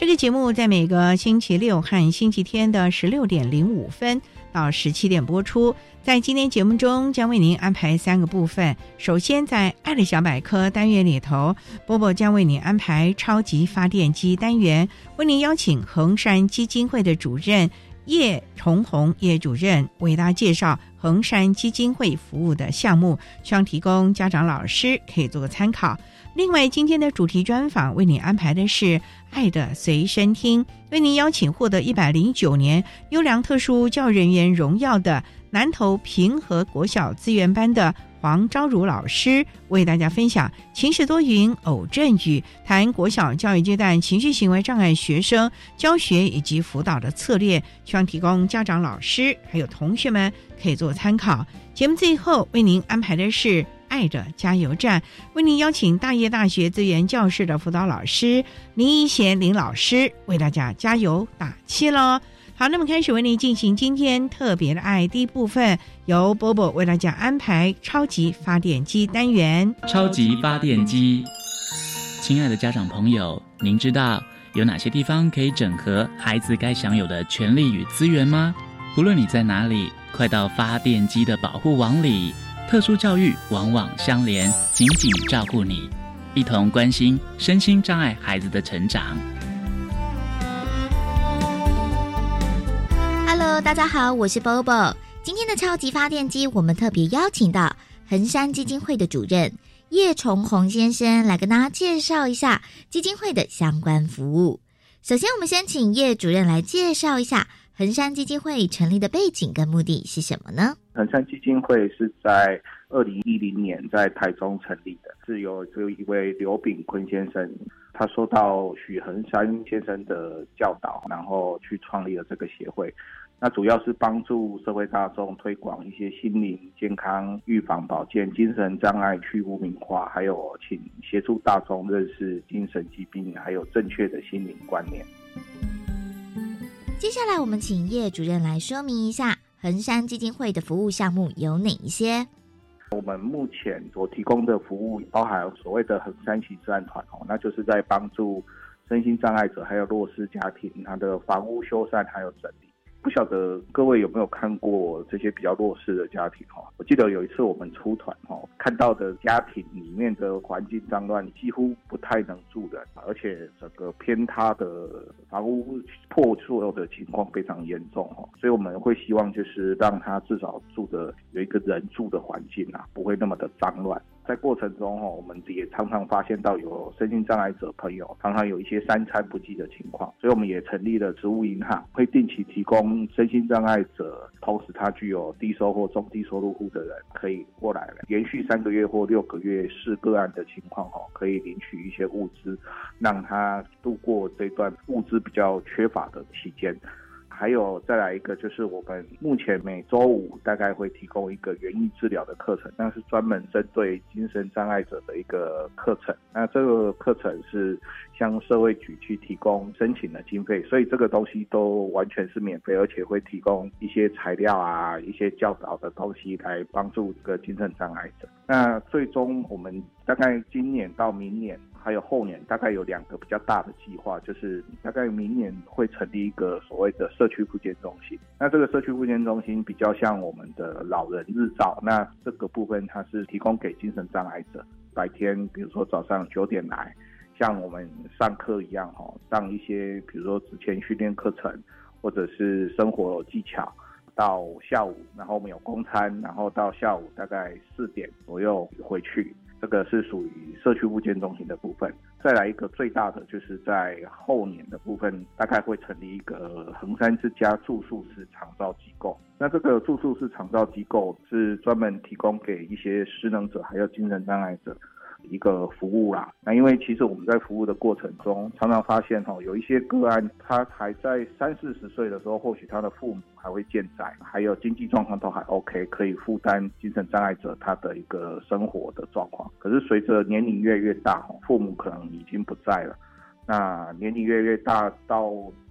这个节目在每个星期六和星期天的十六点零五分到十七点播出。在今天节目中，将为您安排三个部分。首先，在“爱的小百科”单元里头，波波将为您安排“超级发电机”单元，为您邀请衡山基金会的主任叶崇红叶主任为大家介绍衡山基金会服务的项目，希望提供家长、老师可以做个参考。另外，今天的主题专访为您安排的是《爱的随身听》，为您邀请获得一百零九年优良特殊教育人员荣耀的南投平和国小资源班的黄昭如老师，为大家分享晴时多云偶阵雨，谈国小教育阶段情绪行为障碍学生教学以及辅导的策略，希望提供家长、老师还有同学们可以做参考。节目最后为您安排的是。爱的加油站，为您邀请大业大学资源教室的辅导老师林一贤林老师为大家加油打气喽。好，那么开始为您进行今天特别的爱第一部分，由波波为大家安排超级发电机单元。超级发电机，亲爱的家长朋友，您知道有哪些地方可以整合孩子该享有的权利与资源吗？无论你在哪里，快到发电机的保护网里。特殊教育往往相连，紧紧照顾你，一同关心身心障碍孩子的成长。Hello，大家好，我是 Bobo。今天的超级发电机，我们特别邀请到衡山基金会的主任叶崇宏先生来跟大家介绍一下基金会的相关服务。首先，我们先请叶主任来介绍一下。衡山基金会成立的背景跟目的是什么呢？衡山基金会是在二零一零年在台中成立的，是由有一位刘炳坤先生，他受到许衡山先生的教导，然后去创立了这个协会。那主要是帮助社会大众推广一些心灵健康、预防保健、精神障碍去污名化，还有请协助大众认识精神疾病，还有正确的心灵观念。接下来，我们请叶主任来说明一下恒山基金会的服务项目有哪一些。我们目前所提供的服务包含所谓的恒山骑士安团哦，那就是在帮助身心障碍者还有弱势家庭，他的房屋修缮还有整理。不晓得各位有没有看过这些比较弱势的家庭哈？我记得有一次我们出团哈，看到的家庭里面的环境脏乱，几乎不太能住人，而且整个偏塌的房屋破旧的情况非常严重哈。所以我们会希望就是让他至少住的有一个人住的环境啊，不会那么的脏乱。在过程中哈，我们也常常发现到有身心障碍者朋友常常有一些三餐不济的情况，所以我们也成立了植物银行，会定期提供身心障碍者，同时他具有低收或中低收入户的人可以过来，连续三个月或六个月是个案的情况哈，可以领取一些物资，让他度过这段物资比较缺乏的期间。还有再来一个就是我们目前每周五大概会提供一个园艺治疗的课程，那是专门针对精神障碍者的一个课程。那这个课程是向社会局去提供申请的经费，所以这个东西都完全是免费，而且会提供一些材料啊、一些教导的东西来帮助这个精神障碍者。那最终我们大概今年到明年。还有后年大概有两个比较大的计划，就是大概明年会成立一个所谓的社区复健中心。那这个社区复健中心比较像我们的老人日照，那这个部分它是提供给精神障碍者，白天比如说早上九点来，像我们上课一样哈，上一些比如说之前训练课程或者是生活技巧，到下午，然后我们有公餐，然后到下午大概四点左右回去。这个是属于社区物件中心的部分，再来一个最大的就是在后年的部分，大概会成立一个衡山之家住宿式长照机构。那这个住宿式长照机构是专门提供给一些失能者还有精神障碍者。一个服务啦，那因为其实我们在服务的过程中，常常发现哈，有一些个案，他还在三四十岁的时候，或许他的父母还会健在，还有经济状况都还 OK，可以负担精神障碍者他的一个生活的状况。可是随着年龄越越大，父母可能已经不在了，那年龄越越大，到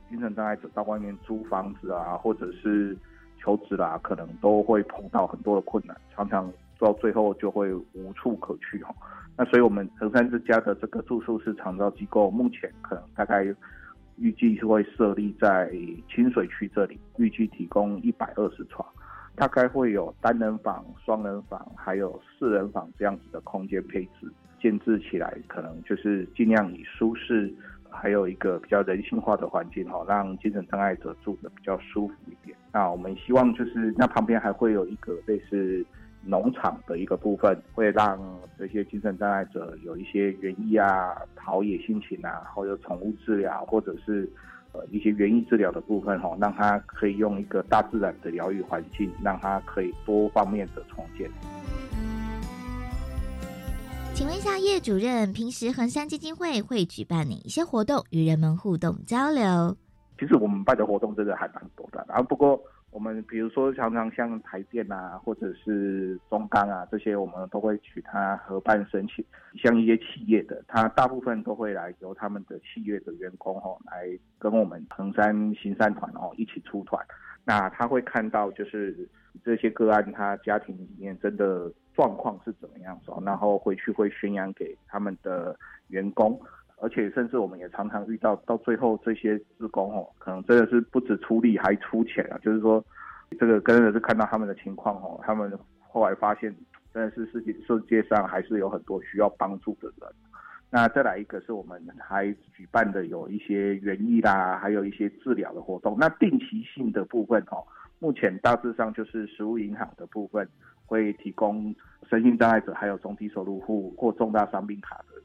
精神障碍者到外面租房子啊，或者是求职啦，可能都会碰到很多的困难，常常到最后就会无处可去哈。那所以，我们衡山之家的这个住宿式长照机构，目前可能大概预计是会设立在清水区这里，预计提供一百二十床，大概会有单人房、双人房，还有四人房这样子的空间配置，建制起来可能就是尽量以舒适，还有一个比较人性化的环境哈，让精神障碍者住的比较舒服一点。那我们希望就是那旁边还会有一个类似。农场的一个部分，会让这些精神障碍者有一些园艺啊、陶冶心情啊，或者宠物治疗，或者是呃一些园艺治疗的部分哈，让他可以用一个大自然的疗愈环境，让他可以多方面的重建。请问一下叶主任，平时衡山基金会会举办哪一些活动与人们互动交流？其实我们办的活动真的还蛮多的，然后不过。我们比如说，常常像台电啊，或者是中钢啊，这些我们都会取他合办申请。像一些企业的，他大部分都会来由他们的企业的员工哦，来跟我们衡山行善团哦一起出团。那他会看到就是这些个案，他家庭里面真的状况是怎么样子，然后回去会宣扬给他们的员工。而且，甚至我们也常常遇到，到最后这些职工哦，可能真的是不止出力，还出钱啊。就是说，这个真的是看到他们的情况哦，他们后来发现，真的是世界世界上还是有很多需要帮助的人。那再来一个是我们还举办的有一些园艺啦，还有一些治疗的活动。那定期性的部分哦，目前大致上就是食物银行的部分会提供身心障碍者，还有中低收入户或重大伤病卡的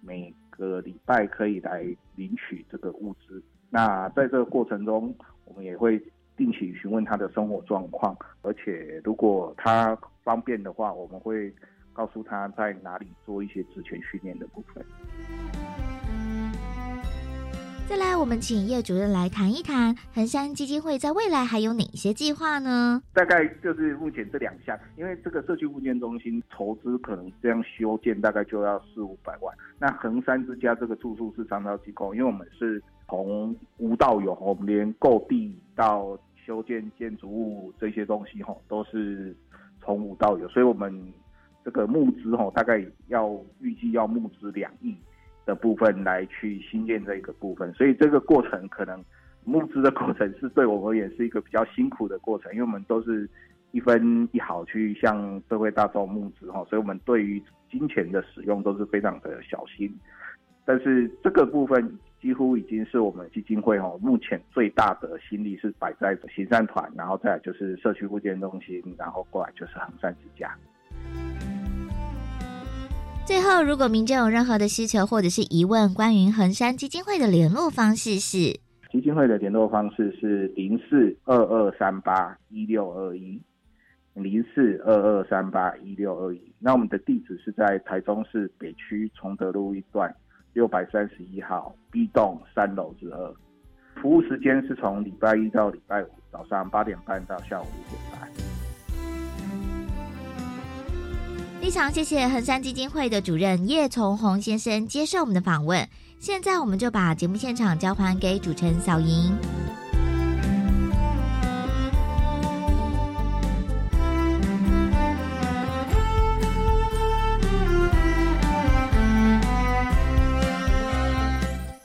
每。个礼拜可以来领取这个物资。那在这个过程中，我们也会定期询问他的生活状况，而且如果他方便的话，我们会告诉他在哪里做一些之前训练的部分。再来，我们请叶主任来谈一谈衡山基金会在未来还有哪些计划呢？大概就是目前这两项，因为这个社区物件中心筹资可能这样修建大概就要四五百万。那衡山之家这个住宿式长照机构，因为我们是从无到有，我们连购地到修建建筑物这些东西哈，都是从无到有，所以我们这个募资哈，大概要预计要募资两亿。的部分来去新建这一个部分，所以这个过程可能募资的过程是对我们也是一个比较辛苦的过程，因为我们都是一分一毫去向社会大众募资哈，所以我们对于金钱的使用都是非常的小心。但是这个部分几乎已经是我们基金会哈目前最大的心力是摆在行善团，然后再就是社区物件中心，然后过来就是恒山之家。最后，如果民众有任何的需求或者是疑问，关于衡山基金会的联络方式是：基金会的联络方式是零四二二三八一六二一，零四二二三八一六二一。那我们的地址是在台中市北区崇德路一段六百三十一号 B 栋三楼之二。服务时间是从礼拜一到礼拜五早上八点半到下午五点半。非常谢谢恒山基金会的主任叶从红先生接受我们的访问。现在我们就把节目现场交还给主持人小莹。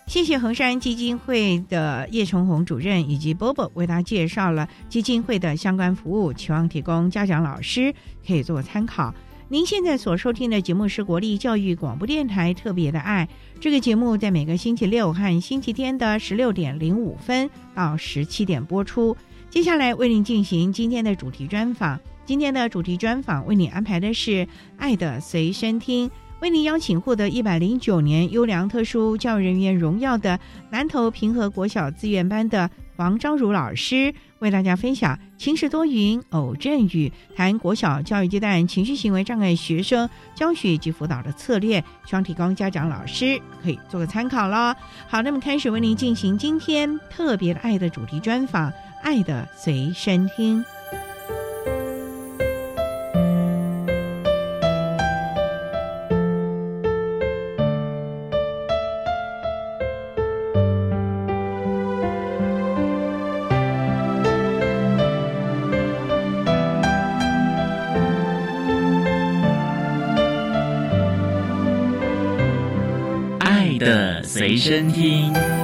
谢谢恒山基金会的叶崇红主任以及波波为大家介绍了基金会的相关服务，期望提供家长、老师可以做参考。您现在所收听的节目是国立教育广播电台特别的爱，这个节目在每个星期六和星期天的十六点零五分到十七点播出。接下来为您进行今天的主题专访，今天的主题专访为您安排的是《爱的随身听》。为您邀请获得一百零九年优良特殊教育人员荣耀的南投平和国小资源班的黄昭如老师，为大家分享晴时多云偶阵雨，谈国小教育阶段情绪行为障碍学生教学及辅导的策略，希望提供家长老师可以做个参考了。好，那么开始为您进行今天特别的爱的主题专访，《爱的随身听》。身听。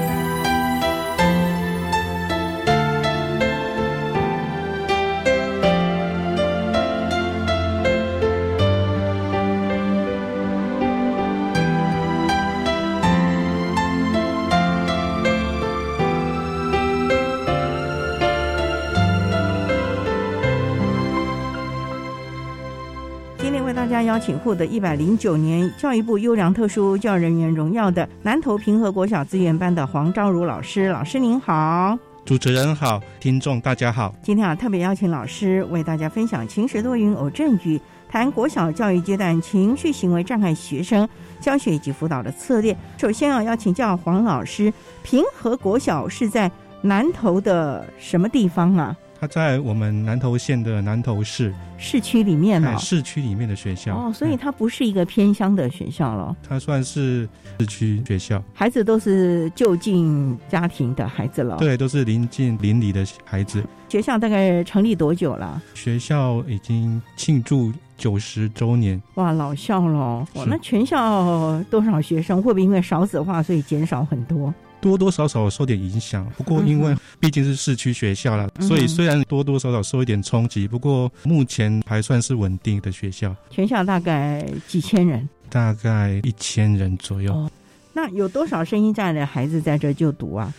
请获得一百零九年教育部优良特殊教育人员荣耀的南投平和国小资源班的黄昭如老师，老师您好，主持人好，听众大家好。今天啊，特别邀请老师为大家分享晴时多云偶阵雨，谈国小教育阶段情绪行为障碍学生教学以及辅导的策略。首先啊，要请教黄老师，平和国小是在南投的什么地方啊？它在我们南投县的南投市。市区里面呢，市区里面的学校。哦，所以它不是一个偏乡的学校了，它算是市区学校，孩子都是就近家庭的孩子了，对，都是临近邻里的孩子。学校大概成立多久了？学校已经庆祝九十周年，哇，老校了，哇，那全校多少学生？会不会因为少子化，所以减少很多？多多少少受点影响，不过因为毕竟是市区学校了，所以虽然多多少少受一点冲击，不过目前还算是稳定的学校。全校大概几千人，大概一千人左右。那有多少声音障碍的孩子在这就读啊？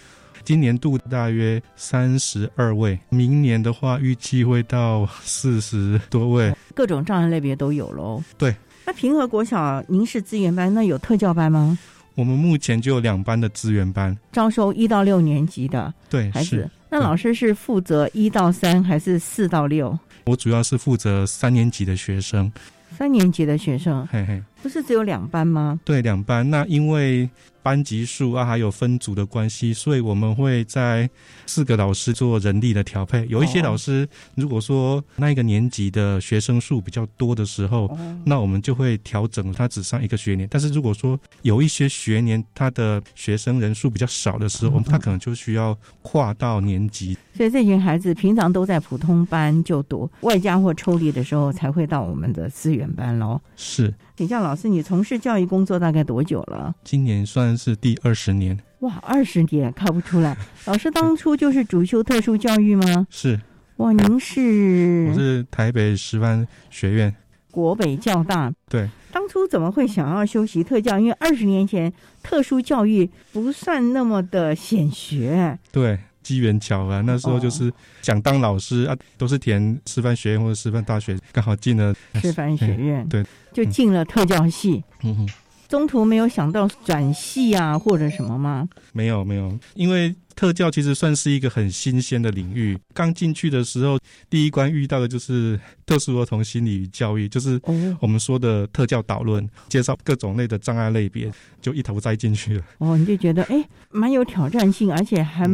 今年度大约三十二位，明年的话预计会到四十多位。各种障碍类别都有喽。对。那平和国小您是资源班，那有特教班吗？我们目前就有两班的资源班，招收一到六年级的对孩子。那老师是负责一到三还是四到六？我主要是负责三年级的学生。三年级的学生，嘿嘿，不是只有两班吗？对，两班。那因为。班级数啊，还有分组的关系，所以我们会在四个老师做人力的调配。有一些老师，如果说那一个年级的学生数比较多的时候，那我们就会调整他只上一个学年。但是如果说有一些学年他的学生人数比较少的时候，我们他可能就需要跨到年级。所以这群孩子平常都在普通班就读，外加或抽离的时候才会到我们的资源班喽。是。请教老师，你从事教育工作大概多久了？今年算是第二十年。哇，二十年看不出来。老师当初就是主修特殊教育吗？是。哇，您是？我是台北师范学院。国北教大。对。当初怎么会想要修习特教？因为二十年前特殊教育不算那么的显学。对。机缘巧合，那时候就是想当老师啊，都是填师范学院或者师范大学，刚好进了师范学院，对，就进了特教系。嗯哼，中途没有想到转系啊或者什么吗？没有没有，因为特教其实算是一个很新鲜的领域。刚进去的时候，第一关遇到的就是特殊儿童心理与教育，就是我们说的特教导论，介绍各种类的障碍类别，就一头栽进去了。哦，你就觉得哎，蛮有挑战性，而且还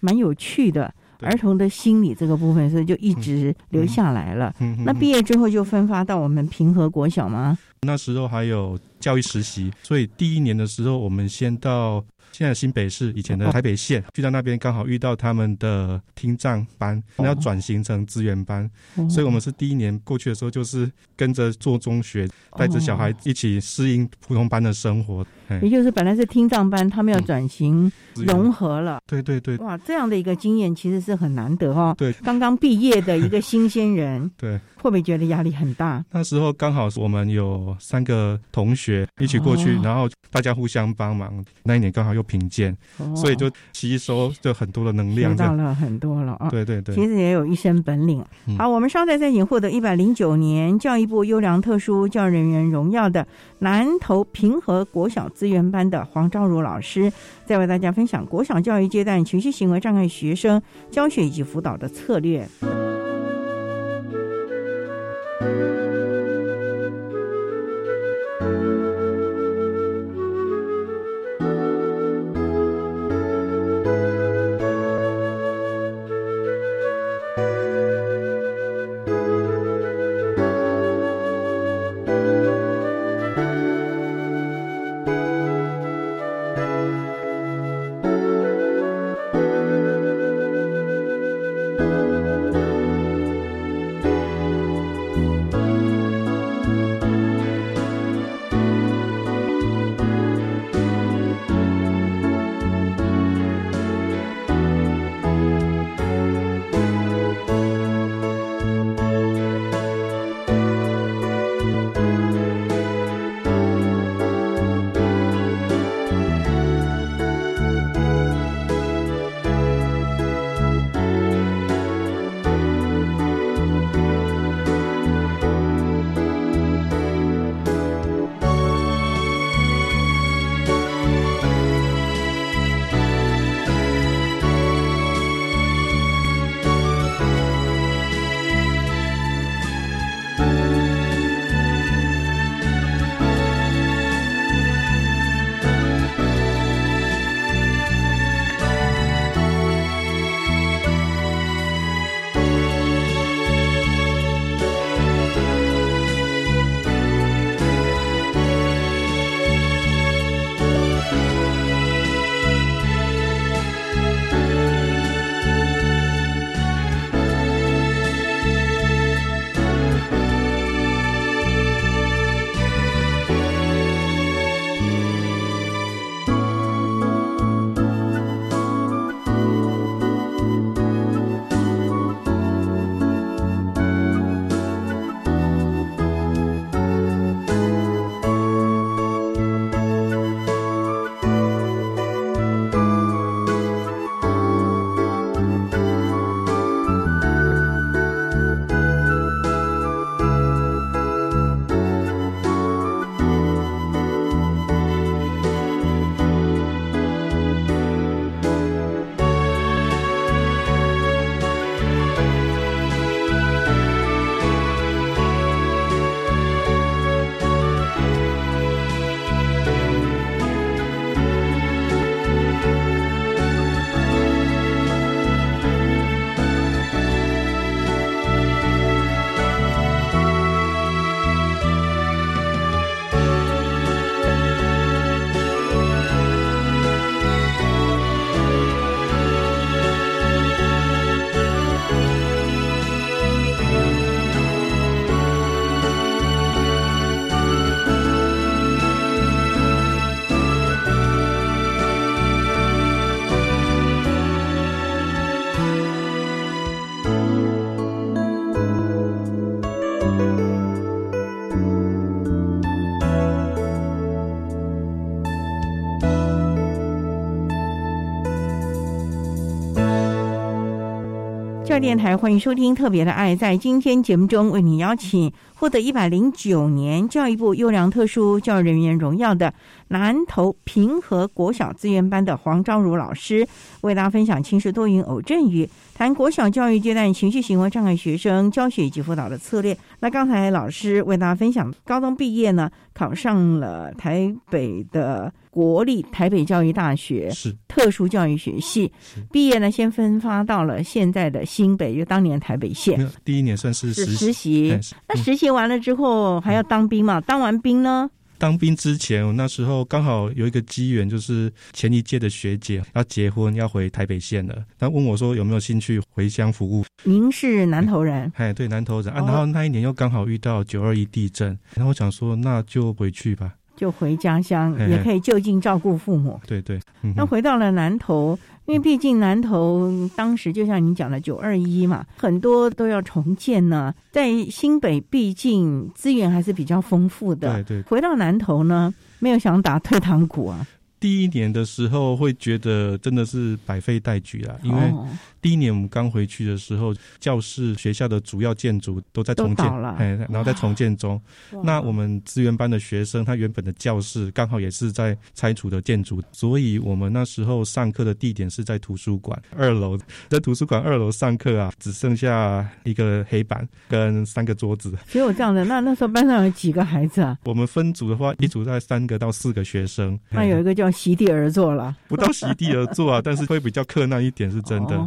蛮有趣的。儿童的心理这个部分，所以就一直留下来了。那毕业之后就分发到我们平和国小吗？那时候还有教育实习，所以第一年的时候，我们先到。现在新北市以前的台北县，去到那边刚好遇到他们的听障班，要转型成资源班，所以我们是第一年过去的时候，就是跟着做中学，带着小孩一起适应普通班的生活。也就是本来是听障班，他们要转型融合了。对对对，哇，这样的一个经验其实是很难得哈。对，刚刚毕业的一个新鲜人，对，会不会觉得压力很大？那时候刚好我们有三个同学一起过去，然后大家互相帮忙。那一年刚好又评鉴，所以就吸收就很多的能量，学到了很多了啊。对对对，其实也有一身本领。好，我们稍待再请获得一百零九年教育部优良特殊教育人员荣耀的南投平和国小。资源班的黄昭如老师，在为大家分享国小教育阶段情绪行为障碍学生教学以及辅导的策略。电台，欢迎收听《特别的爱》。在今天节目中，为你邀请获得一百零九年教育部优良特殊教育人员荣耀的南投平和国小资源班的黄昭如老师，为大家分享轻视多云偶阵雨，谈国小教育阶段情绪行为障碍学生教学以及辅导的策略。那刚才老师为大家分享，高中毕业呢，考上了台北的。国立台北教育大学是特殊教育学系毕业呢，先分发到了现在的新北，就当年台北县。第一年算是实习，那实习完了之后还要当兵嘛？当完兵呢？当兵之前，我那时候刚好有一个机缘，就是前一届的学姐要结婚，要回台北县了。她问我说有没有兴趣回乡服务？您是南投人？哎，对，南投人啊。然后那一年又刚好遇到九二一地震，然后我想说那就回去吧。就回家乡，也可以就近照顾父母。对对，那回到了南投，因为毕竟南投当时就像你讲的九二一嘛，很多都要重建呢。在新北，毕竟资源还是比较丰富的。对对，回到南投呢，没有想打退堂鼓啊。第一年的时候会觉得真的是百废待举啊，因为。第一年我们刚回去的时候，教室、学校的主要建筑都在重建，哎，然后在重建中。那我们资源班的学生，他原本的教室刚好也是在拆除的建筑，所以我们那时候上课的地点是在图书馆二楼，在图书馆二楼上课啊，只剩下一个黑板跟三个桌子。只有这样的，那那时候班上有几个孩子啊？我们分组的话，一组在三个到四个学生。那有一个叫席地而坐了，不到席地而坐啊，但是会比较困难一点，是真的。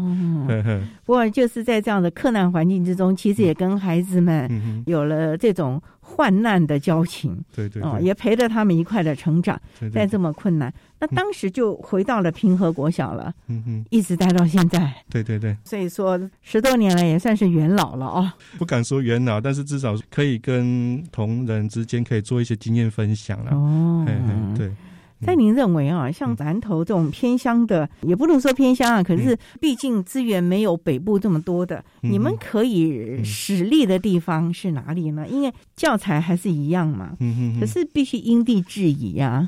嗯，不过就是在这样的困难环境之中，其实也跟孩子们有了这种患难的交情，对对，哦，也陪着他们一块的成长，对对在这么困难，那当时就回到了平和国小了，嗯哼，一直待到现在，对对对，所以说十多年来也算是元老了哦，不敢说元老，但是至少可以跟同仁之间可以做一些经验分享了，哦，对。在您认为啊，像南投这种偏乡的，也不能说偏乡啊，可是毕竟资源没有北部这么多的，你们可以使力的地方是哪里呢？因为教材还是一样嘛，可是必须因地制宜呀，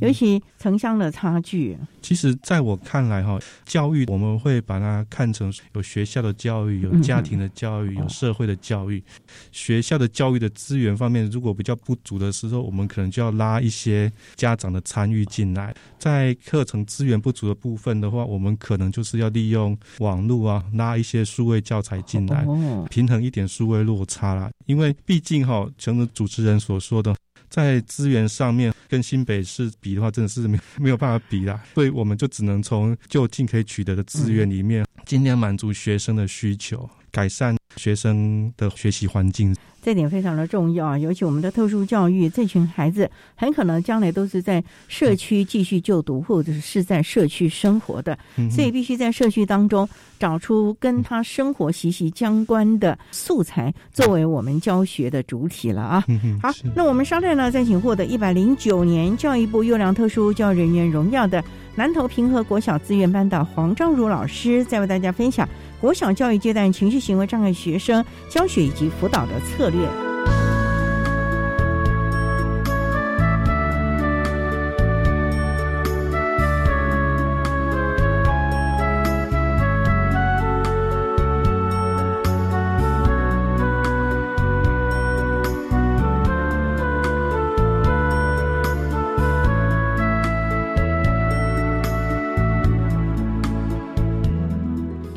尤其城乡的差距。其实，在我看来哈，教育我们会把它看成有学校的教育，有家庭的教育，有社会的教育。学校的教育的资源方面，如果比较不足的时候，我们可能就要拉一些家长的参。参与进来，在课程资源不足的部分的话，我们可能就是要利用网络啊，拉一些数位教材进来，平衡一点数位落差啦。因为毕竟哈，正如主持人所说的，在资源上面跟新北市比的话，真的是没没有办法比啦。所以我们就只能从就近可以取得的资源里面，尽量满足学生的需求，改善学生的学习环境。这点非常的重要啊！尤其我们的特殊教育，这群孩子很可能将来都是在社区继续就读，或者是在社区生活的，所以必须在社区当中找出跟他生活息息相关的素材，作为我们教学的主体了啊！好，那我们稍待呢，再请获得一百零九年教育部优良特殊教育人员荣耀的南投平和国小资源班的黄昭如老师，再为大家分享。国小教育阶段情绪行为障碍学生教学以及辅导的策略。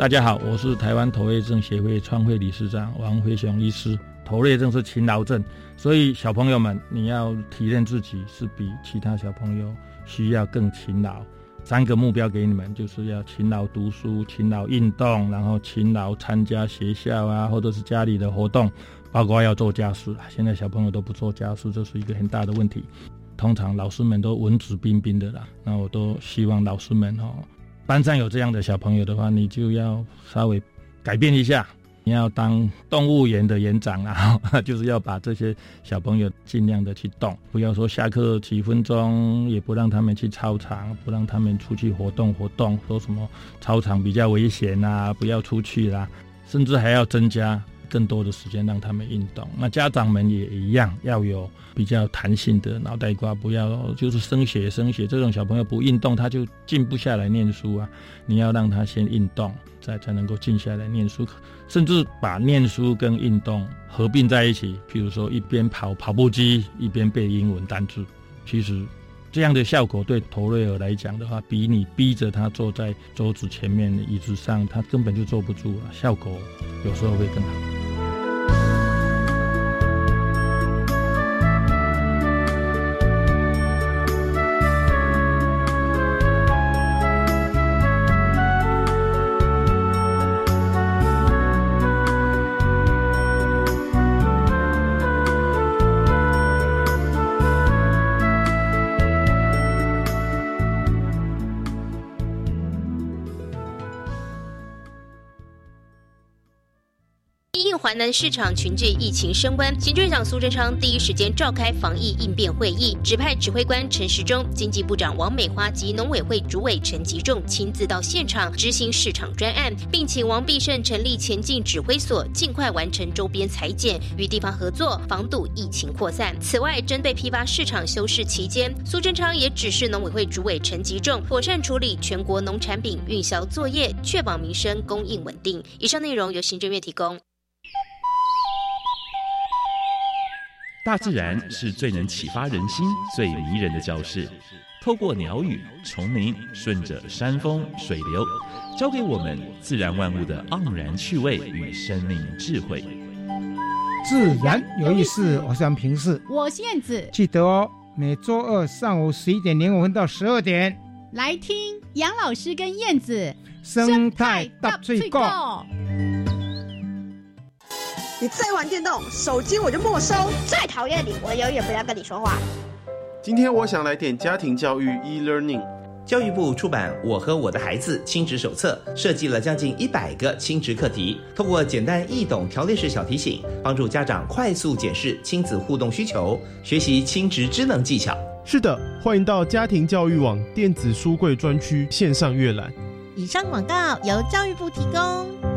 大家好，我是台湾头类症协会创会理事长王辉雄医师。头类症是勤劳症，所以小朋友们，你要体验自己是比其他小朋友需要更勤劳。三个目标给你们，就是要勤劳读书、勤劳运动，然后勤劳参加学校啊，或者是家里的活动，包括要做家事。现在小朋友都不做家事，这是一个很大的问题。通常老师们都文质彬彬的啦，那我都希望老师们哦。班上有这样的小朋友的话，你就要稍微改变一下。你要当动物园的园长啊，就是要把这些小朋友尽量的去动，不要说下课几分钟也不让他们去操场，不让他们出去活动活动，说什么操场比较危险啊，不要出去啦，甚至还要增加更多的时间让他们运动。那家长们也一样，要有比较弹性的脑袋瓜，不要就是升学升学这种小朋友不运动他就静不下来念书啊。你要让他先运动，再才能够静下来念书，甚至把念书跟运动合并在一起，譬如说一边跑跑步机一边背英文单词，其实。这样的效果对头瑞尔来讲的话，比你逼着他坐在桌子前面的椅子上，他根本就坐不住了，效果有时候会更好。市场群聚疫情升温，行政院长苏贞昌第一时间召开防疫应变会议，指派指挥官陈时中、经济部长王美花及农委会主委陈吉仲亲自到现场执行市场专案，并请王必胜成立前进指挥所，尽快完成周边裁剪，与地方合作，防堵疫情扩散。此外，针对批发市场休市期间，苏贞昌也指示农委会主委陈吉仲妥善处理全国农产品运销作业，确保民生供应稳定。以上内容由行政院提供。大自然是最能启发人心、最迷人的教室。透过鸟语、虫鸣，顺着山峰、水流，教给我们自然万物的盎然趣味与生命智慧。自然有意思，我是平视，我是燕子。记得哦，每周二上午十一点零五分到十二点，来听杨老师跟燕子生态大最高。你再玩电动，手机我就没收。再讨厌你，我永远不要跟你说话。今天我想来点家庭教育 e-learning。教育部出版《我和我的孩子亲职手册》，设计了将近一百个亲职课题，通过简单易懂条列式小提醒，帮助家长快速检视亲子互动需求，学习亲职知能技巧。是的，欢迎到家庭教育网电子书柜专区线上阅览。以上广告由教育部提供。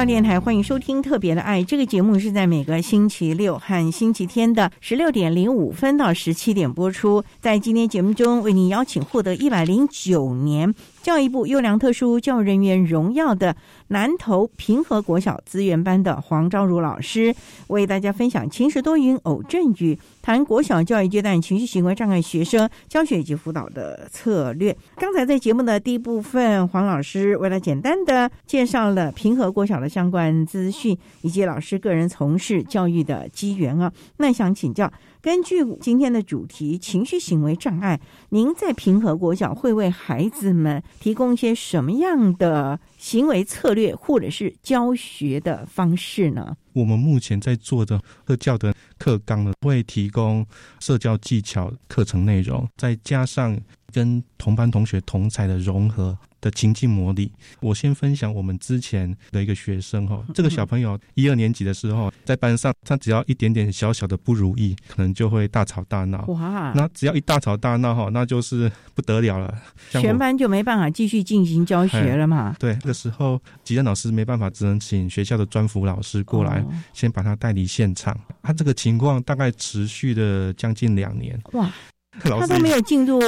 教电台欢迎收听《特别的爱》这个节目，是在每个星期六和星期天的十六点零五分到十七点播出。在今天节目中，为您邀请获得一百零九年教育部优良特殊教育人员荣耀的南投平和国小资源班的黄昭如老师，为大家分享晴时多云偶阵雨。谈国小教育阶段情绪行为障碍学生教学以及辅导的策略。刚才在节目的第一部分，黄老师为了简单的介绍了平和国小的相关资讯，以及老师个人从事教育的机缘啊。那想请教，根据今天的主题情绪行为障碍，您在平和国小会为孩子们提供一些什么样的行为策略，或者是教学的方式呢？我们目前在做的特教的课纲呢，会提供社交技巧课程内容，再加上跟同班同学同才的融合。的情境模拟，我先分享我们之前的一个学生哈，这个小朋友一二年级的时候，在班上，他只要一点点小小的不如意，可能就会大吵大闹。哇！那只要一大吵大闹哈，那就是不得了了，全班就没办法继续进行教学了嘛。对，这个时候，吉任老师没办法，只能请学校的专辅老师过来，先把他带离现场。他这个情况大概持续了将近两年。哇！他都没有进入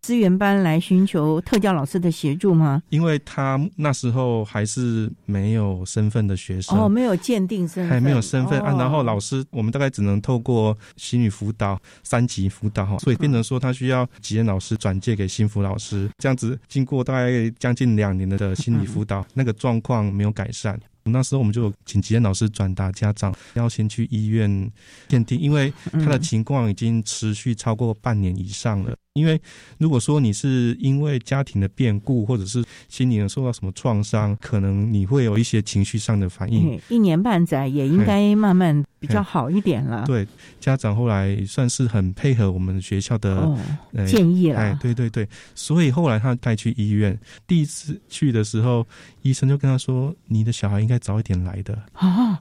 资源班来寻求特教老师的协助吗？因为他那时候还是没有身份的学生，哦，没有鉴定身份，还没有身份啊。然后老师，我们大概只能透过心理辅导三级辅导哈，所以变成说他需要吉恩老师转介给心辅老师，这样子经过大概将近两年的心理辅导，那个状况没有改善。那时候我们就请吉恩老师转达家长要先去医院鉴定，因为他的情况已经持续超过半年以上了。因为如果说你是因为家庭的变故，或者是心灵受到什么创伤，可能你会有一些情绪上的反应。一年半载也应该慢慢比较好一点了。对，家长后来算是很配合我们学校的建议了。哎，对对对，所以后来他带去医院，第一次去的时候，医生就跟他说：“你的小孩应该早一点来的。”哦，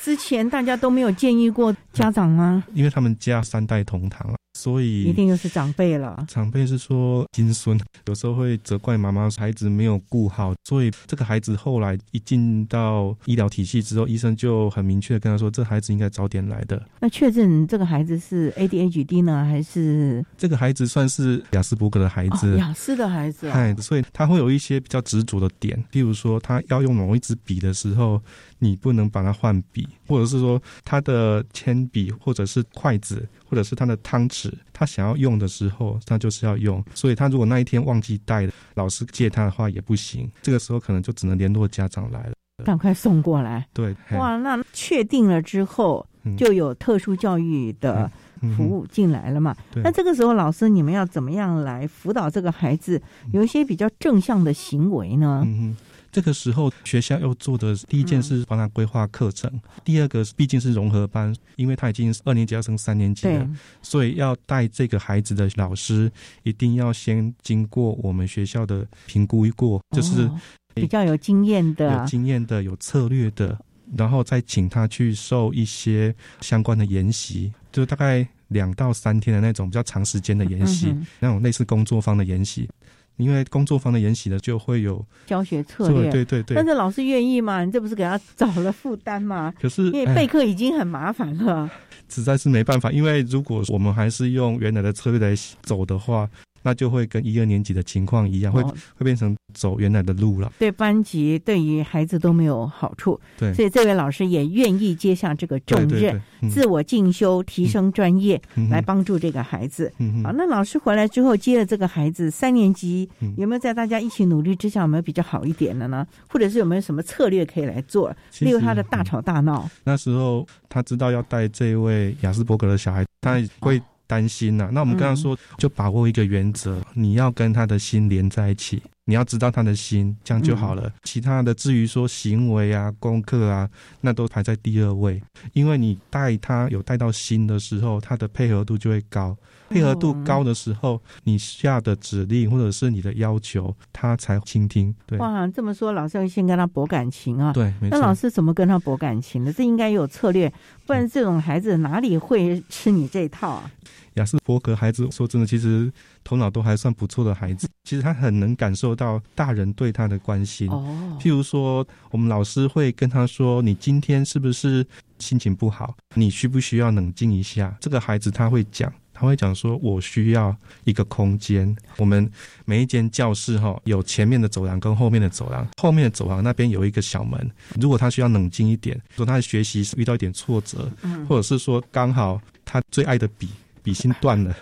之前大家都没有建议过家长吗？因为他们家三代同堂了。所以一定又是长辈了。长辈是说金孙，有时候会责怪妈妈孩子没有顾好，所以这个孩子后来一进到医疗体系之后，医生就很明确的跟他说，这孩子应该早点来的。那确诊这个孩子是 ADHD 呢，还是这个孩子算是雅斯伯格的孩子？雅思的孩子。嗨，所以他会有一些比较执着的点，譬如说他要用某一支笔的时候，你不能把它换笔，或者是说他的铅笔，或者是筷子，或者是他的汤匙。他想要用的时候，他就是要用，所以他如果那一天忘记带，老师借他的话也不行。这个时候可能就只能联络家长来了，赶快送过来。对，哇，那确定了之后，就有特殊教育的服务进来了嘛？那这个时候，老师你们要怎么样来辅导这个孩子有一些比较正向的行为呢？嗯这个时候，学校要做的第一件事，帮他规划课程；第二个，毕竟是融合班，因为他已经二年级要升三年级了，所以要带这个孩子的老师，一定要先经过我们学校的评估过，就是比较有经验的、有经验的、有策略的，然后再请他去受一些相关的研习，就大概两到三天的那种比较长时间的研习，那种类似工作坊的研习。因为工作坊的研习呢，就会有教学策略，对对对。但是老师愿意吗？你这不是给他找了负担吗？可是因为备课已经很麻烦了，实在是没办法。因为如果我们还是用原来的策略来走的话。那就会跟一二年级的情况一样，会会变成走原来的路了。对班级对于孩子都没有好处。对，所以这位老师也愿意接下这个重任，自我进修、提升专业，来帮助这个孩子。嗯好，那老师回来之后接了这个孩子三年级，有没有在大家一起努力之下，有没有比较好一点的呢？或者是有没有什么策略可以来做？例如他的大吵大闹。那时候他知道要带这位雅斯伯格的小孩，他会。担心呐，那我们刚刚说，就把握一个原则，你要跟他的心连在一起，你要知道他的心，这样就好了。其他的至于说行为啊、功课啊，那都排在第二位，因为你带他有带到心的时候，他的配合度就会高。配合度高的时候，你下的指令或者是你的要求，他才倾听。对，哇，这么说，老师要先跟他博感情啊。对，那老师怎么跟他博感情呢？这应该有策略，不然这种孩子哪里会吃你这套啊？雅斯伯格孩子说真的，其实头脑都还算不错的孩子，其实他很能感受到大人对他的关心。哦，譬如说，我们老师会跟他说：“你今天是不是心情不好？你需不需要冷静一下？”这个孩子他会讲。他会讲说：“我需要一个空间。我们每一间教室哈，有前面的走廊跟后面的走廊。后面的走廊那边有一个小门。如果他需要冷静一点，说他的学习遇到一点挫折，或者是说刚好他最爱的笔笔芯断了，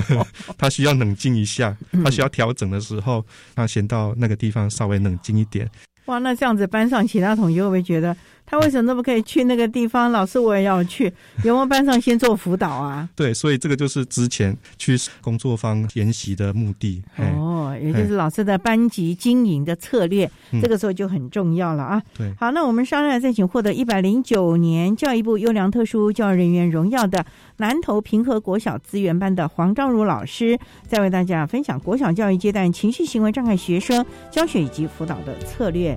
他需要冷静一下，他需要调整的时候，他先到那个地方稍微冷静一点。哇，那这样子班上其他同学会不会觉得？”他为什么都不可以去那个地方？老师，我也要去。有没有班上先做辅导啊？对，所以这个就是之前去工作坊研习的目的。哦，也就是老师的班级经营的策略，这个时候就很重要了啊。对，好，那我们商量再请获得一百零九年教育部优良特殊教育人员荣耀的南投平和国小资源班的黄章如老师，再为大家分享国小教育阶段情绪行为障碍学生教学以及辅导的策略。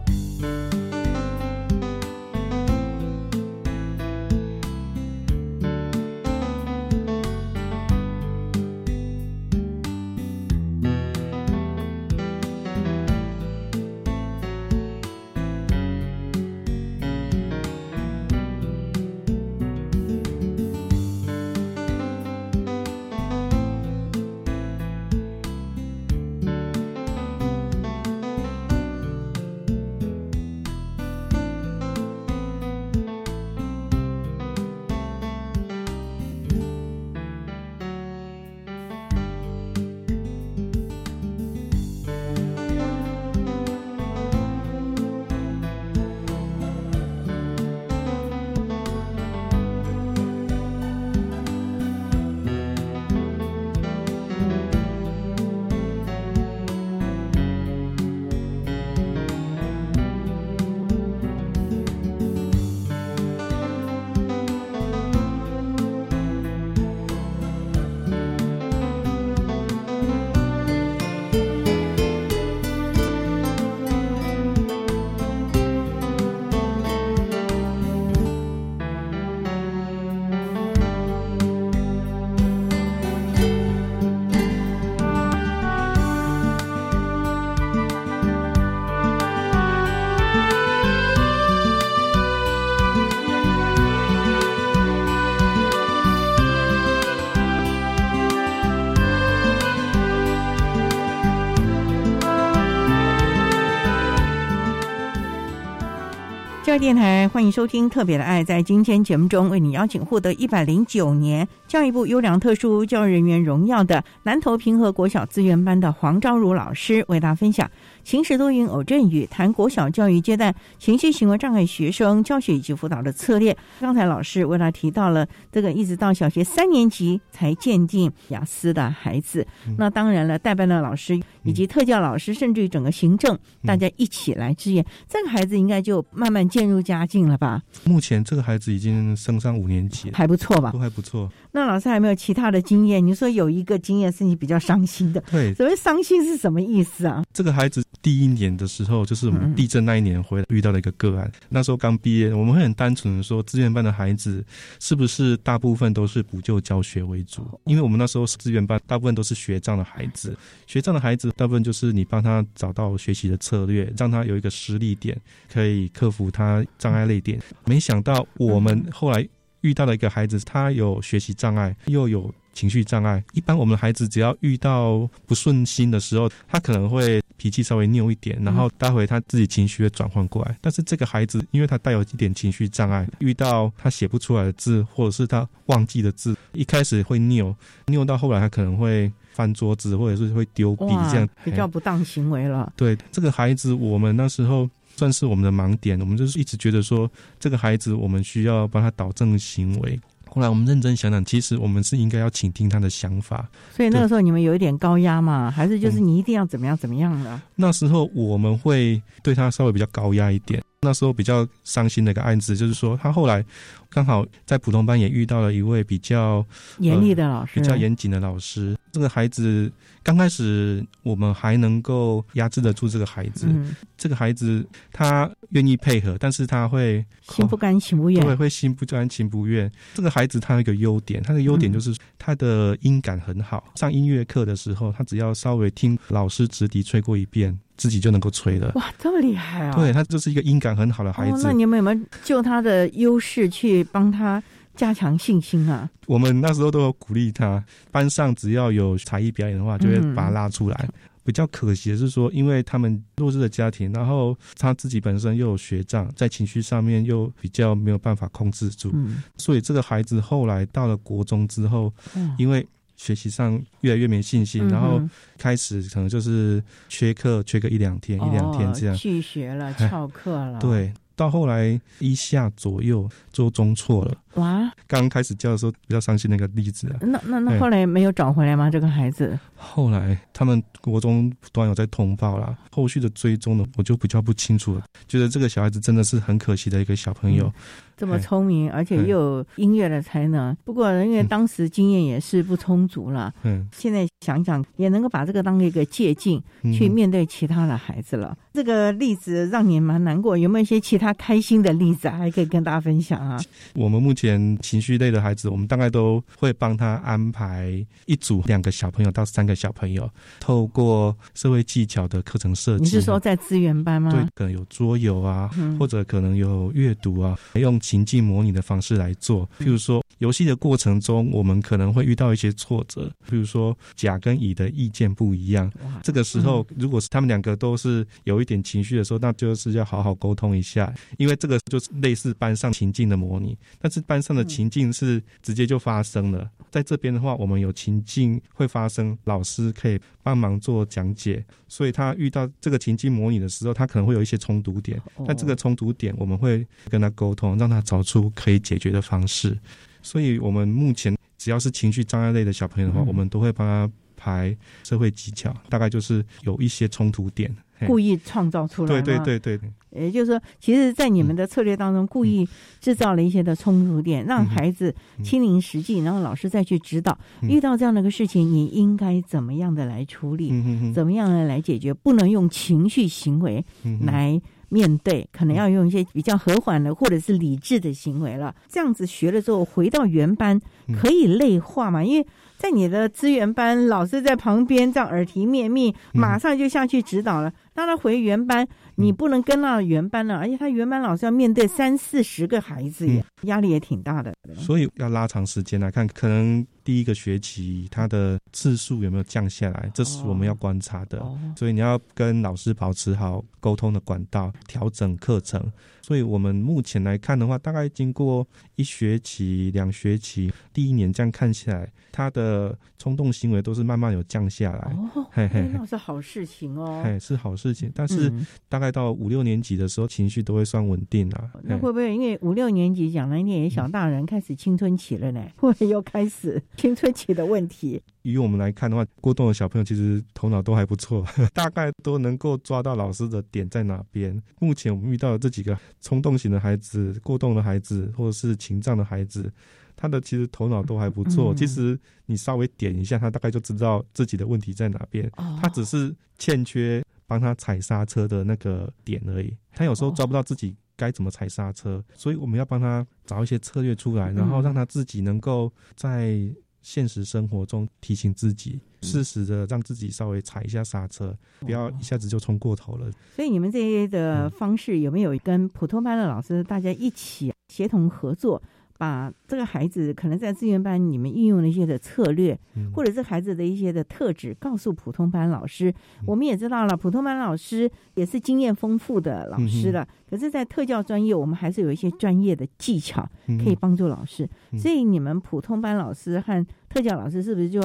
电台欢迎收听《特别的爱》。在今天节目中，为你邀请获得一百零九年教育部优良特殊教育人员荣耀的南投平和国小资源班的黄昭如老师，为大家分享。晴时多云偶阵雨，谈国小教育阶段情绪行为障碍学生教学以及辅导的策略。刚才老师为他提到了这个，一直到小学三年级才鉴定雅思的孩子。那当然了，代班的老师以及特教老师，甚至于整个行政，大家一起来支援，这个孩子应该就慢慢渐入佳境了吧？目前这个孩子已经升上五年级，还不错吧？都还不错。那老师还有没有其他的经验？你说有一个经验是你比较伤心的，对？所谓伤心是什么意思啊？这个孩子。第一年的时候，就是我们地震那一年回来遇到的一个个案。那时候刚毕业，我们会很单纯的说，资源班的孩子是不是大部分都是补救教学为主？因为我们那时候资源班大部分都是学障的孩子，学障的孩子大部分就是你帮他找到学习的策略，让他有一个实力点，可以克服他障碍类点。没想到我们后来遇到了一个孩子，他有学习障碍，又有。情绪障碍，一般我们的孩子只要遇到不顺心的时候，他可能会脾气稍微拗一点，然后待会他自己情绪会转换过来。但是这个孩子，因为他带有一点情绪障碍，遇到他写不出来的字，或者是他忘记的字，一开始会拗，拗到后来他可能会翻桌子，或者是会丢笔，这样比较不当行为了。对这个孩子，我们那时候算是我们的盲点，我们就是一直觉得说，这个孩子我们需要帮他导正行为。后来我们认真想想，其实我们是应该要倾听他的想法。所以那个时候你们有一点高压嘛，还是就是你一定要怎么样怎么样的？那时候我们会对他稍微比较高压一点。那时候比较伤心的一个案子，就是说他后来刚好在普通班也遇到了一位比较严厉的老师，比较严谨的老师。这个孩子刚开始我们还能够压制得住这个孩子，这个孩子他愿意配合，但是他会心不甘情不愿，对，会心不甘情不愿。这个孩子他有一个优点，他的优点就是他的音感很好。上音乐课的时候，他只要稍微听老师直笛吹过一遍。自己就能够吹了，哇，这么厉害啊！对他就是一个音感很好的孩子。那你们有没有就他的优势去帮他加强信心啊？我们那时候都有鼓励他，班上只要有才艺表演的话，就会把他拉出来。比较可惜的是说，因为他们弱势的家庭，然后他自己本身又有学障，在情绪上面又比较没有办法控制住，所以这个孩子后来到了国中之后，因为。学习上越来越没信心，然后开始可能就是缺课，缺个一两天，一两天这样去学了，翘课了。对，到后来一下左右就中错了。哇！刚开始教的时候比较伤心那个例子啊。那那那后来没有找回来吗？这个孩子？后来他们国中端有在通报啦，后续的追踪呢，我就比较不清楚了。觉得这个小孩子真的是很可惜的一个小朋友。这么聪明，而且又有音乐的才能。不过因为当时经验也是不充足了。嗯，现在想想也能够把这个当一个借鉴，去面对其他的孩子了。这个例子让你蛮难过，有没有一些其他开心的例子还可以跟大家分享啊？我们目前情绪类的孩子，我们大概都会帮他安排一组两个小朋友到三个小朋友，透过社会技巧的课程设计。你是说在资源班吗？对，可能有桌游啊，或者可能有阅读啊，用。情境模拟的方式来做，譬如说游戏的过程中，我们可能会遇到一些挫折，譬如说甲跟乙的意见不一样。这个时候，如果是他们两个都是有一点情绪的时候，那就是要好好沟通一下，因为这个就是类似班上情境的模拟。但是班上的情境是直接就发生了，在这边的话，我们有情境会发生，老师可以帮忙做讲解，所以他遇到这个情境模拟的时候，他可能会有一些冲突点。那这个冲突点，我们会跟他沟通，让他。找出可以解决的方式，所以我们目前只要是情绪障碍类的小朋友的话，我们都会帮他排社会技巧，大概就是有一些冲突点，故意创造出来。对对对对，也就是说，其实，在你们的策略当中，故意制造了一些的冲突点，让孩子亲临实际，然后老师再去指导，遇到这样的一个事情，你应该怎么样的来处理，怎么样的来解决，不能用情绪行为来。面对可能要用一些比较和缓的或者是理智的行为了，这样子学了之后回到原班可以内化嘛？因为在你的资源班，老师在旁边这样耳提面命，马上就下去指导了。当他回原班，你不能跟到原班了，而且他原班老师要面对三四十个孩子，压力也挺大的。所以要拉长时间来看，可能第一个学期他的次数有没有降下来，这是我们要观察的。所以你要跟老师保持好沟通的管道，调整课程。所以我们目前来看的话，大概经过一学期、两学期，第一年这样看起来，他的冲动行为都是慢慢有降下来。哦，嘿嘿，那是好事情哦。嘿，是好事情。但是大概到五六年级的时候，情绪都会算稳定了。那会不会因为五六年级讲了一点小大人开始青春期了呢？会不会又开始青春期的问题？以我们来看的话，过动的小朋友其实头脑都还不错，大概都能够抓到老师的点在哪边。目前我们遇到的这几个冲动型的孩子、过动的孩子，或者是情障的孩子，他的其实头脑都还不错。其实你稍微点一下，他大概就知道自己的问题在哪边。他只是欠缺帮他踩刹车的那个点而已。他有时候抓不到自己该怎么踩刹车，所以我们要帮他找一些策略出来，然后让他自己能够在。现实生活中提醒自己，适时的让自己稍微踩一下刹车，不要一下子就冲过头了。所以你们这些的方式有没有跟普通班的老师大家一起协同合作？把这个孩子可能在资源班你们运用的一些的策略，或者是孩子的一些的特质，告诉普通班老师。我们也知道了，普通班老师也是经验丰富的老师了。可是，在特教专业，我们还是有一些专业的技巧可以帮助老师。所以，你们普通班老师和特教老师是不是就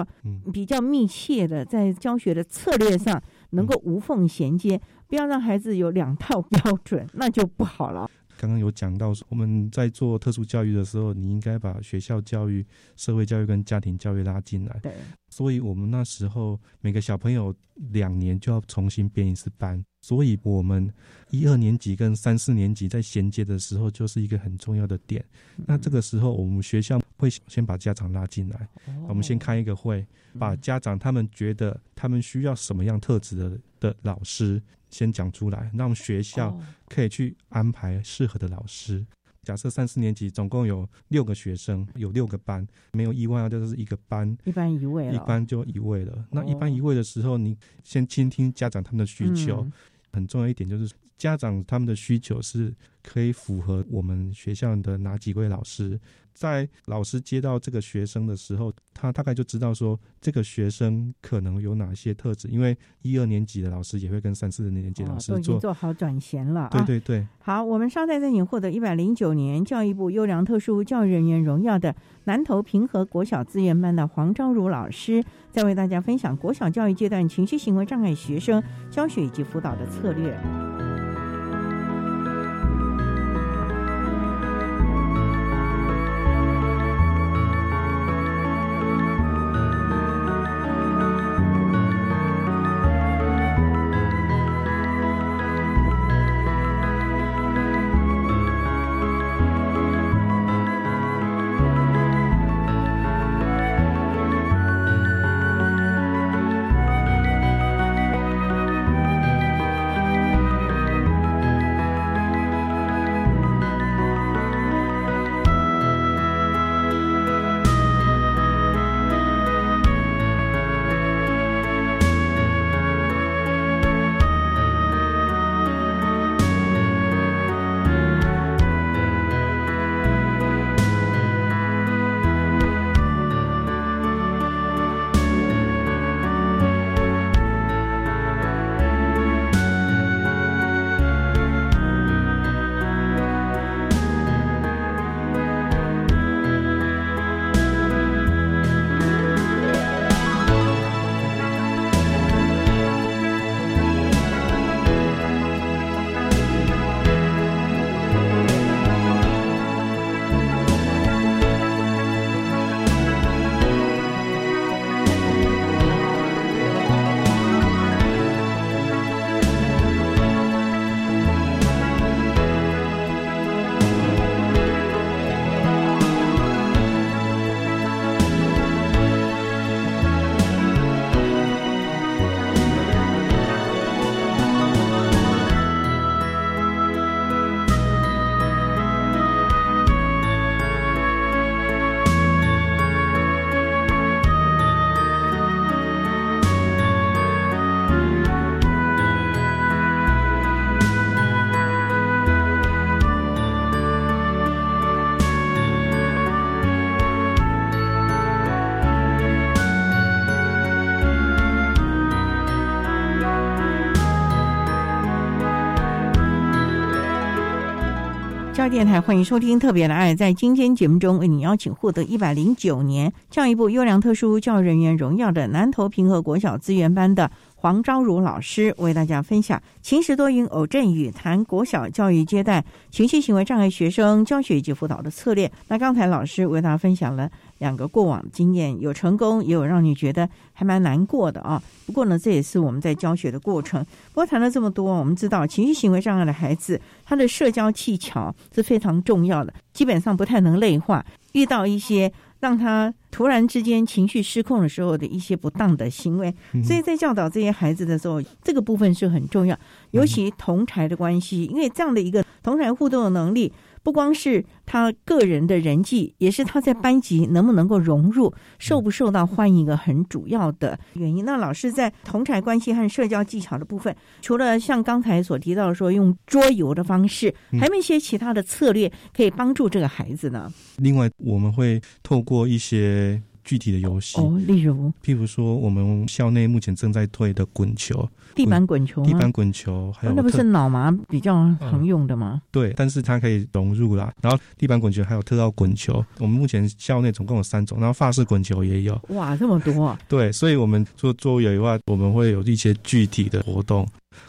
比较密切的在教学的策略上能够无缝衔接？不要让孩子有两套标准，那就不好了。刚刚有讲到，我们在做特殊教育的时候，你应该把学校教育、社会教育跟家庭教育拉进来。对，所以我们那时候每个小朋友两年就要重新编一次班，所以我们一二年级跟三四年级在衔接的时候，就是一个很重要的点。那这个时候，我们学校会先把家长拉进来，我们先开一个会，把家长他们觉得他们需要什么样特质的的老师。先讲出来，让学校可以去安排适合的老师。假设三四年级总共有六个学生，有六个班，没有意外啊，就是一个班一班一位，一班就一位了。那一班一位的时候，你先倾听家长他们的需求。很重要一点就是家长他们的需求是可以符合我们学校的哪几位老师。在老师接到这个学生的时候，他大概就知道说这个学生可能有哪些特质，因为一二年级的老师也会跟三四年级老师做做好转衔了。对对对，好，我们稍待再请获得一百零九年教育部优良特殊教育人员荣耀的南投平和国小资源班的黄昭如老师，再为大家分享国小教育阶段情绪行为障碍学生教学以及辅导的策略。电台，欢迎收听《特别的爱》。在今天节目中，为你邀请获得一百零九年教育部优良特殊教育人员荣耀的南投平和国小资源班的黄昭如老师，为大家分享晴时多云偶阵雨，谈国小教育阶段情绪行为障碍学生教学以及辅导的策略。那刚才老师为大家分享了两个过往经验，有成功，也有让你觉得还蛮难过的啊。不过呢，这也是我们在教学的过程。不过谈了这么多，我们知道情绪行为障碍的孩子，他的社交技巧是非常重要的，基本上不太能内化。遇到一些让他突然之间情绪失控的时候的一些不当的行为，所以在教导这些孩子的时候，这个部分是很重要。尤其同才的关系，因为这样的一个同才互动的能力。不光是他个人的人际，也是他在班级能不能够融入、受不受到欢迎一个很主要的原因。那老师在同台关系和社交技巧的部分，除了像刚才所提到说用桌游的方式，还有一些其他的策略可以帮助这个孩子呢？另外，我们会透过一些。具体的游戏哦，例如，譬如说，我们校内目前正在推的滚球，地板滚球，地板滚球，还有那不是脑麻比较常用的吗？对，但是它可以融入啦。然后地板滚球还有特奥滚球，我们目前校内总共有三种，然后法式滚球也有。哇，这么多！啊对，所以我们做桌游以外，我们会有一些具体的活动。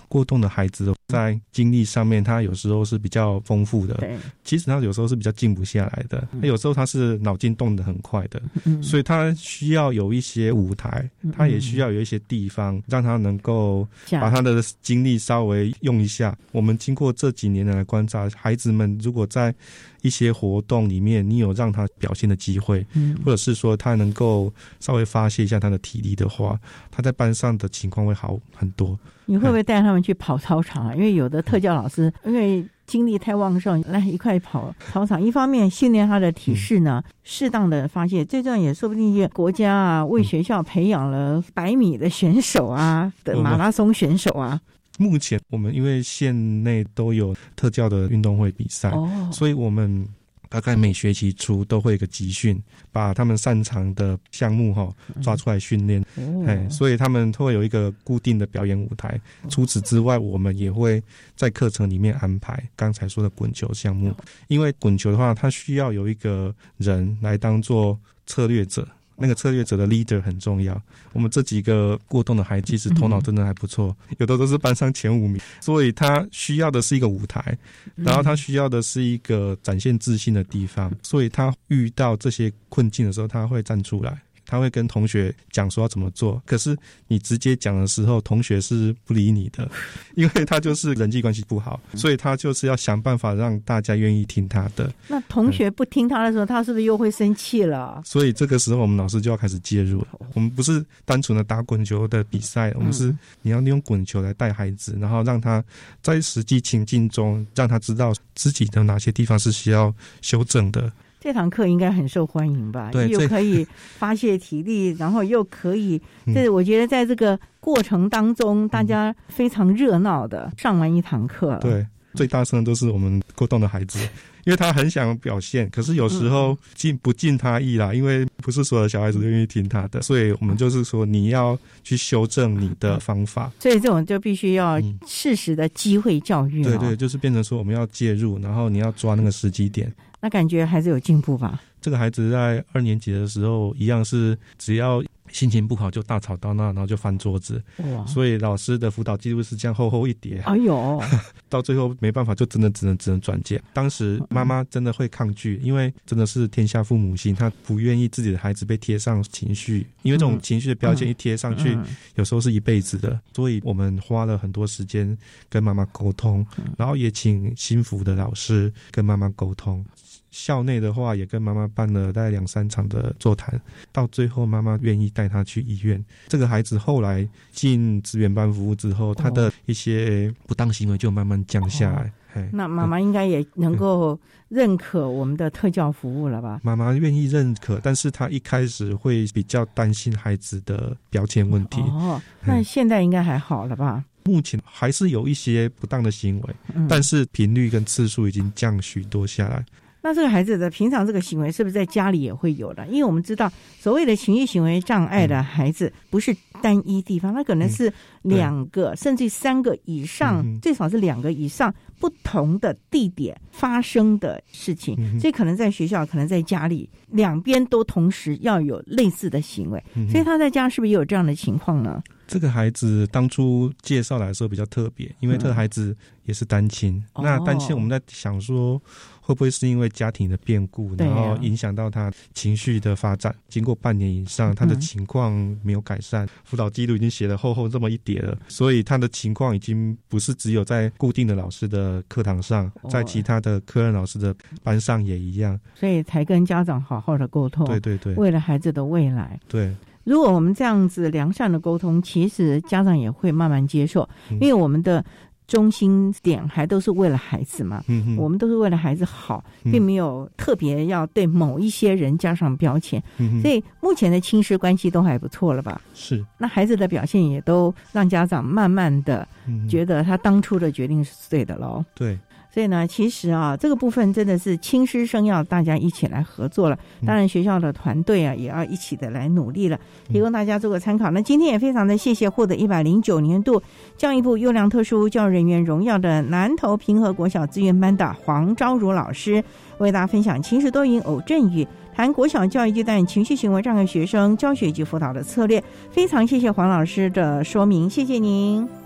过动的孩子在经历上面，他有时候是比较丰富的。对，其实他有时候是比较静不下来的。有时候他是脑筋动得很快的，所以他需要有一些舞台，他也需要有一些地方让他能够把他的精力稍微用一下。我们经过这几年来观察，孩子们如果在一些活动里面，你有让他表现的机会，嗯或者是说他能够稍微发泄一下他的体力的话，他在班上的情况会好很多。你会不会带他们去跑操场啊？因为有的特教老师因为精力太旺盛，来一块跑操场，一方面训练他的体式呢，适当的发泄，最重要也说不定国家啊为学校培养了百米的选手啊的马拉松选手啊。目前我们因为县内都有特教的运动会比赛，所以我们。大概每学期初都会有个集训，把他们擅长的项目哈抓出来训练，哎，所以他们会有一个固定的表演舞台。除此之外，我们也会在课程里面安排刚才说的滚球项目，因为滚球的话，它需要有一个人来当做策略者。那个策略者的 leader 很重要。我们这几个过动的孩子，其实头脑真的还不错，有的都是班上前五名。所以他需要的是一个舞台，然后他需要的是一个展现自信的地方。所以他遇到这些困境的时候，他会站出来。他会跟同学讲说要怎么做，可是你直接讲的时候，同学是不理你的，因为他就是人际关系不好，所以他就是要想办法让大家愿意听他的。那同学不听他的时候，他是不是又会生气了？所以这个时候，我们老师就要开始介入了。我们不是单纯的打滚球的比赛，我们是你要利用滚球来带孩子，然后让他在实际情境中，让他知道自己的哪些地方是需要修正的。这堂课应该很受欢迎吧？对，又可以发泄体力，然后又可以，这我觉得在这个过程当中，大家非常热闹的上完一堂课。对，最大声的都是我们过动的孩子，因为他很想表现，可是有时候尽不尽他意啦，因为不是所有小孩子都愿意听他的，所以我们就是说你要去修正你的方法。所以这种就必须要适时的机会教育。对对，就是变成说我们要介入，然后你要抓那个时机点。那感觉还是有进步吧？这个孩子在二年级的时候，一样是只要心情不好就大吵大闹，然后就翻桌子。哇！所以老师的辅导记录是这样厚厚一叠。哎呦！到最后没办法，就真的只能只能转介。当时妈妈真的会抗拒，因为真的是天下父母心，她不愿意自己的孩子被贴上情绪，因为这种情绪的标签一贴上去，有时候是一辈子的。所以我们花了很多时间跟妈妈沟通，然后也请心服的老师跟妈妈沟通。校内的话，也跟妈妈办了大概两三场的座谈，到最后妈妈愿意带他去医院。这个孩子后来进资源班服务之后，他的一些不当行为就慢慢降下来。那妈妈应该也能够认可我们的特教服务了吧？妈妈愿意认可，但是她一开始会比较担心孩子的标签问题。哦，那现在应该还好了吧？目前还是有一些不当的行为，但是频率跟次数已经降许多下来。那这个孩子的平常这个行为是不是在家里也会有的？因为我们知道，所谓的情绪行为障碍的孩子不是单一地方，他可能是两个甚至三个以上，最少是两个以上不同的地点发生的事情，所以可能在学校，可能在家里，两边都同时要有类似的行为，所以他在家是不是也有这样的情况呢？这个孩子当初介绍来的时候比较特别，因为这个孩子也是单亲。那单亲，我们在想说，会不会是因为家庭的变故，然后影响到他情绪的发展？经过半年以上，他的情况没有改善，辅导记录已经写了厚厚这么一叠了，所以他的情况已经不是只有在固定的老师的课堂上，在其他的科任老师的班上也一样。所以才跟家长好好的沟通。对对对，为了孩子的未来。对。如果我们这样子良善的沟通，其实家长也会慢慢接受，因为我们的中心点还都是为了孩子嘛，我们都是为了孩子好，并没有特别要对某一些人加上标签，所以目前的亲师关系都还不错了吧？是，那孩子的表现也都让家长慢慢的觉得他当初的决定是对的喽。对。所以呢，其实啊，这个部分真的是亲师生要大家一起来合作了。当然，学校的团队啊，也要一起的来努力了，提供大家做个参考。那今天也非常的谢谢获得一百零九年度教育部优良特殊教育人员荣耀的南投平和国小资源班的黄昭如老师，为大家分享亲师多云偶阵雨，谈国小教育阶段情绪行为障碍学生教学及辅导的策略。非常谢谢黄老师的说明，谢谢您。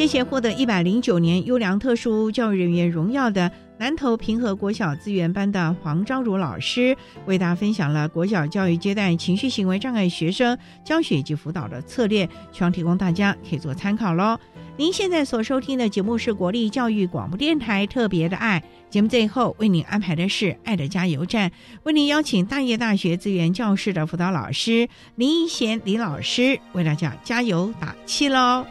谢谢获得一百零九年优良特殊教育人员荣耀的南投平和国小资源班的黄昭如老师，为大家分享了国小教育阶段情绪行为障碍学生教学及辅导的策略，希望提供大家可以做参考喽。您现在所收听的节目是国立教育广播电台特别的爱节目，最后为您安排的是爱的加油站，为您邀请大业大学资源教室的辅导老师林一贤李老师为大家加油打气喽。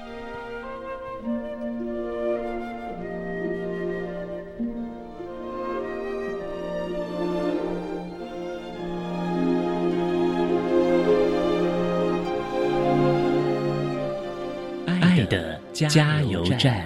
加油站。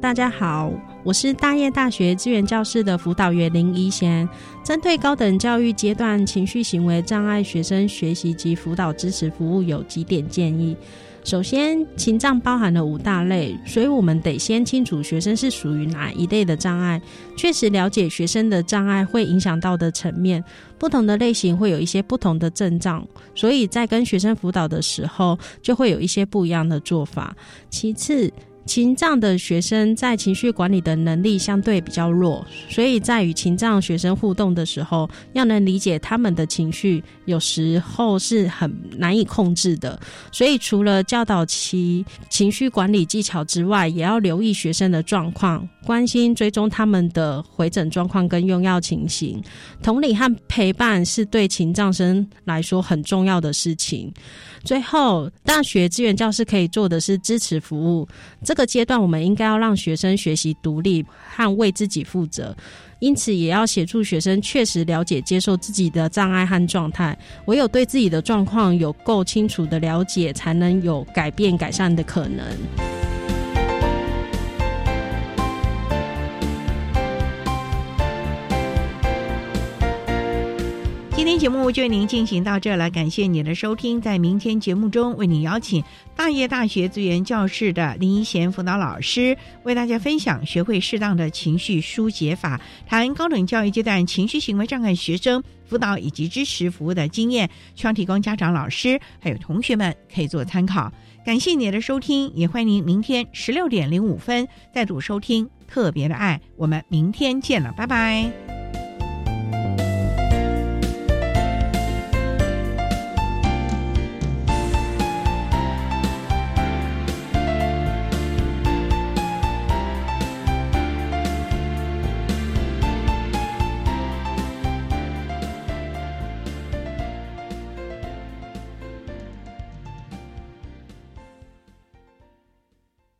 大家好，我是大业大学资源教室的辅导员林怡贤。针对高等教育阶段情绪行为障碍学生学习及辅导支持服务，有几点建议。首先，情障包含了五大类，所以我们得先清楚学生是属于哪一类的障碍，确实了解学生的障碍会影响到的层面。不同的类型会有一些不同的症状，所以在跟学生辅导的时候，就会有一些不一样的做法。其次，情障的学生在情绪管理的能力相对比较弱，所以在与情障学生互动的时候，要能理解他们的情绪，有时候是很难以控制的。所以除了教导其情绪管理技巧之外，也要留意学生的状况，关心追踪他们的回诊状况跟用药情形。同理和陪伴是对情障生来说很重要的事情。最后，大学资源教师可以做的是支持服务。这个阶段，我们应该要让学生学习独立和为自己负责，因此也要协助学生确实了解、接受自己的障碍和状态。唯有对自己的状况有够清楚的了解，才能有改变、改善的可能。今天节目就为您进行到这了，感谢您的收听。在明天节目中，为您邀请大业大学资源教室的林一贤辅导老师，为大家分享学会适当的情绪疏解法，谈高等教育阶段情绪行为障碍学生辅导以及支持服务的经验，希望提供家长、老师还有同学们可以做参考。感谢您的收听，也欢迎您明天十六点零五分再度收听特别的爱。我们明天见了，拜拜。